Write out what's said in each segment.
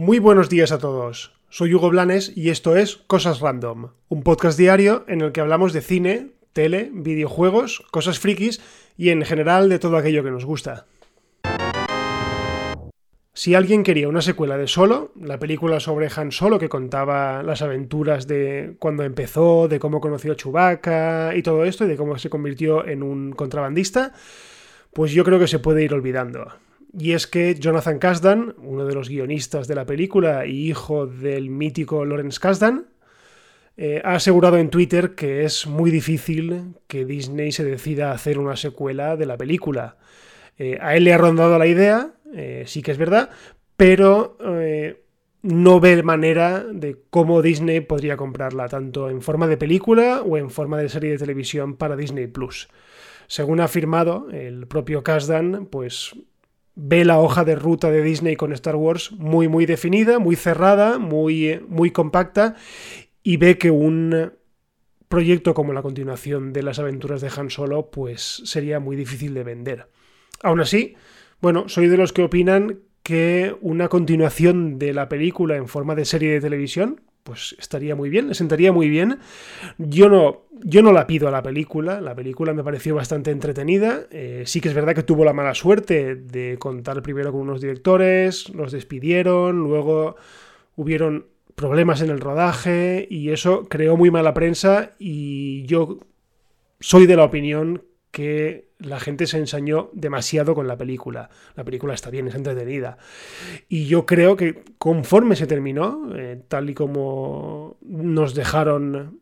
Muy buenos días a todos. Soy Hugo Blanes y esto es Cosas Random, un podcast diario en el que hablamos de cine, tele, videojuegos, cosas frikis y en general de todo aquello que nos gusta. Si alguien quería una secuela de Solo, la película sobre Han Solo que contaba las aventuras de cuando empezó, de cómo conoció a Chewbacca y todo esto, y de cómo se convirtió en un contrabandista, pues yo creo que se puede ir olvidando. Y es que Jonathan Kasdan, uno de los guionistas de la película y hijo del mítico Lawrence Kasdan, eh, ha asegurado en Twitter que es muy difícil que Disney se decida a hacer una secuela de la película. Eh, a él le ha rondado la idea, eh, sí que es verdad, pero no ve manera de cómo Disney podría comprarla, tanto en forma de película o en forma de serie de televisión para Disney Plus. Según ha afirmado el propio Kasdan, pues ve la hoja de ruta de Disney con Star Wars muy muy definida, muy cerrada, muy, muy compacta y ve que un proyecto como la continuación de las aventuras de Han Solo pues sería muy difícil de vender. Aún así, bueno, soy de los que opinan que una continuación de la película en forma de serie de televisión pues estaría muy bien, le sentaría muy bien. Yo no, yo no la pido a la película, la película me pareció bastante entretenida. Eh, sí que es verdad que tuvo la mala suerte de contar primero con unos directores, los despidieron, luego hubieron problemas en el rodaje y eso creó muy mala prensa y yo soy de la opinión que la gente se ensañó demasiado con la película. La película está bien, es entretenida. Y yo creo que conforme se terminó, eh, tal y como nos dejaron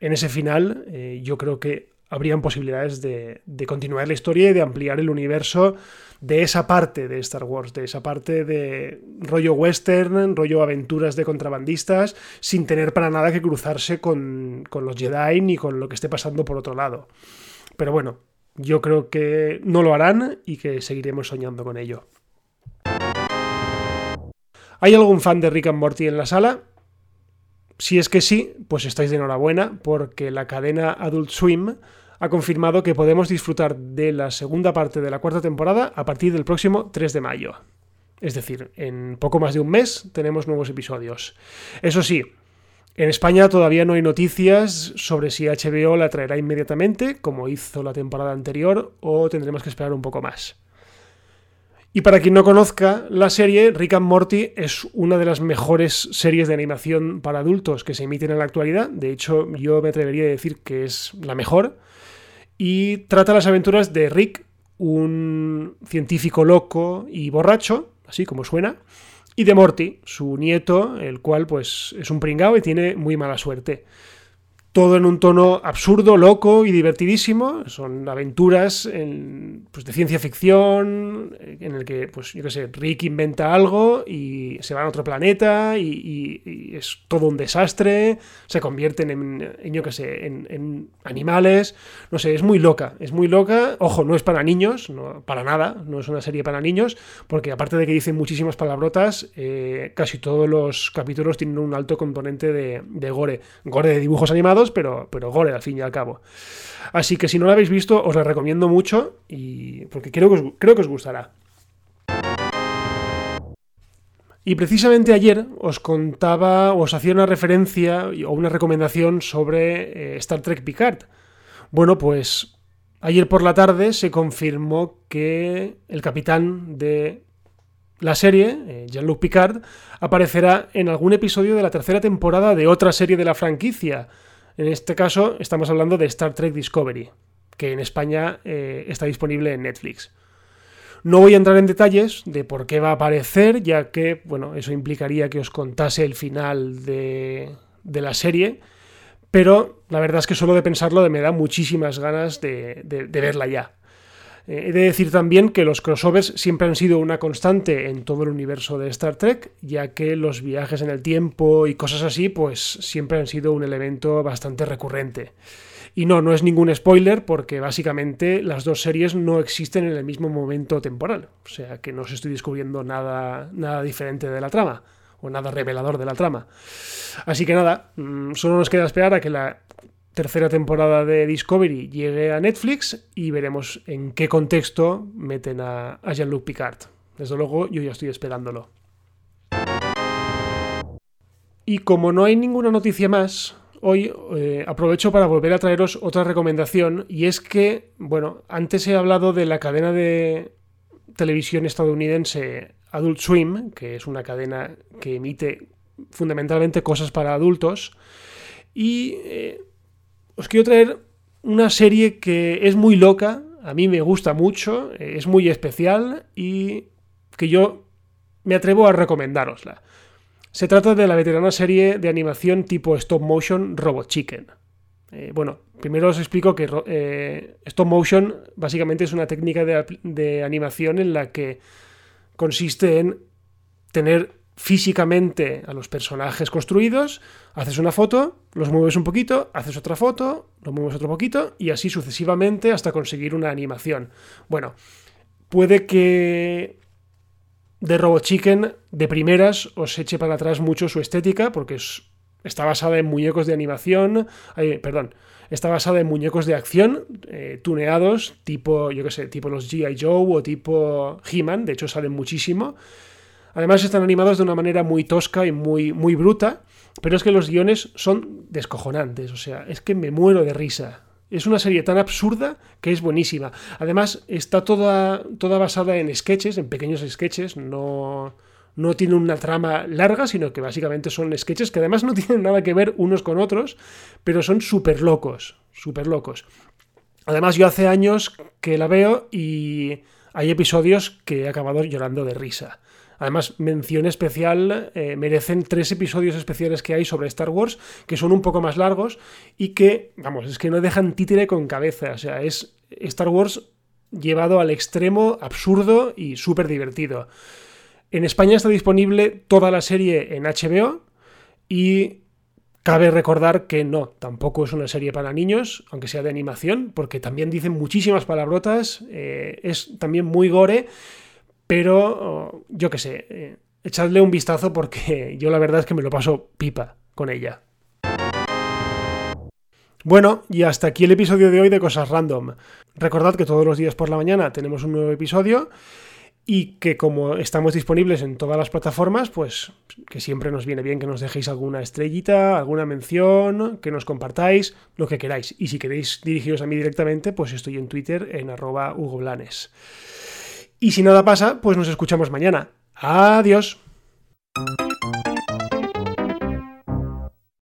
en ese final, eh, yo creo que habrían posibilidades de, de, continuar la historia y de ampliar el universo de esa parte de Star Wars, de esa parte de rollo western, rollo aventuras de contrabandistas, sin tener para nada que cruzarse con, con los Jedi ni con lo que esté pasando por otro lado. Pero bueno, yo creo que no lo harán y que seguiremos soñando con ello. ¿Hay algún fan de Rick and Morty en la sala? Si es que sí, pues estáis de enhorabuena porque la cadena Adult Swim ha confirmado que podemos disfrutar de la segunda parte de la cuarta temporada a partir del próximo 3 de mayo. Es decir, en poco más de un mes tenemos nuevos episodios. Eso sí, en España todavía no hay noticias sobre si HBO la traerá inmediatamente, como hizo la temporada anterior, o tendremos que esperar un poco más. Y para quien no conozca la serie, Rick and Morty es una de las mejores series de animación para adultos que se emiten en la actualidad. De hecho, yo me atrevería a decir que es la mejor. Y trata las aventuras de Rick, un científico loco y borracho, así como suena, y de Morty, su nieto, el cual pues es un pringao y tiene muy mala suerte todo en un tono absurdo, loco y divertidísimo. Son aventuras pues, de ciencia ficción, en el que, pues, yo qué sé, Rick inventa algo y se va a otro planeta y, es todo un desastre, se convierten en, yo qué sé, en, animales. No sé, es muy loca, es muy loca. Ojo, no es para niños, no, para nada, no es una serie para niños, porque aparte de que dicen muchísimas palabrotas, eh, casi todos los capítulos tienen un alto componente de, de gore. Gore de dibujos animados pero, pero gore al fin y al cabo. Así que si no lo habéis visto, os la recomiendo mucho y porque creo que os, creo que os gustará. Y precisamente ayer os contaba, os hacía una referencia o una recomendación sobre eh, Star Trek Picard. Bueno, pues ayer por la tarde se confirmó que el capitán de la serie, eh, Jean-Luc Picard, aparecerá en algún episodio de la tercera temporada de otra serie de la franquicia, en este caso estamos hablando de Star Trek Discovery, que en España eh, está disponible en Netflix. No voy a entrar en detalles de por qué va a aparecer, ya que, bueno, eso implicaría que os contase el final de, la serie, pero la verdad es que solo de pensarlo me da muchísimas ganas de verla ya. Eh, he de decir también que los crossovers siempre han sido una constante en todo el universo de Star Trek, ya que los viajes en el tiempo y cosas así, pues siempre han sido un elemento bastante recurrente. Y no, no es ningún spoiler porque básicamente las dos series no existen en el mismo momento temporal. O sea que no os estoy descubriendo nada, nada diferente de la trama o nada revelador de la trama. Así que nada, mm, solo nos queda esperar a que la tercera temporada de Discovery llegue a Netflix y veremos en qué contexto meten a, Jean-Luc Picard. Desde luego, yo ya estoy esperándolo. Y como no hay ninguna noticia más, hoy eh, aprovecho para volver a traeros otra recomendación y es que, bueno, antes he hablado de la cadena de televisión estadounidense Adult Swim, que es una cadena que emite fundamentalmente cosas para adultos, y eh, os quiero traer una serie que es muy loca, a mí me gusta mucho, eh, es muy especial y que yo me atrevo a recomendárosla. Se trata de la veterana serie de animación tipo stop motion Robot Chicken. Eh, bueno, primero os explico que eh, stop motion básicamente es una técnica de, animación en la que consiste en tener físicamente a los personajes construidos, haces una foto, los mueves un poquito, haces otra foto, los mueves otro poquito y así sucesivamente hasta conseguir una animación. Bueno, puede que de Robot Chicken de primeras os eche para atrás mucho su estética porque está basada en muñecos de animación, perdón, está basada en muñecos de acción eh, tuneados tipo, yo qué sé, tipo los G.I. Joe o tipo He-Man, de hecho salen muchísimo. Además están animados de una manera muy tosca y muy, muy bruta, pero es que los guiones son descojonantes, o sea, es que me muero de risa. Es una serie tan absurda que es buenísima. Además, está toda, toda basada en sketches, en pequeños sketches, no, no tiene una trama larga, sino que básicamente son sketches que además no tienen nada que ver unos con otros, pero son súper locos, súper locos. Además, yo hace años que la veo y hay episodios que he acabado llorando de risa. Además, mención especial eh, merecen tres episodios especiales que hay sobre Star Wars, que son un poco más largos y que, vamos, es que no dejan títere con cabeza. O sea, es Star Wars llevado al extremo absurdo y súper divertido. En España está disponible toda la serie en HBO y Cabe recordar que no, tampoco es una serie para niños, aunque sea de animación, porque también dicen muchísimas palabrotas, eh, es también muy gore pero yo qué sé, eh, echadle un vistazo porque yo la verdad es que me lo paso pipa con ella. Bueno, y hasta aquí el episodio de hoy de Cosas Random. Recordad que todos los días por la mañana tenemos un nuevo episodio y que como estamos disponibles en todas las plataformas, pues que siempre nos viene bien que nos dejéis alguna estrellita, alguna mención, que nos compartáis, lo que queráis. Y si queréis dirigiros a mí directamente, pues estoy en Twitter en arroba Hugo Blanes. Y si nada pasa, pues nos escuchamos mañana. Adiós.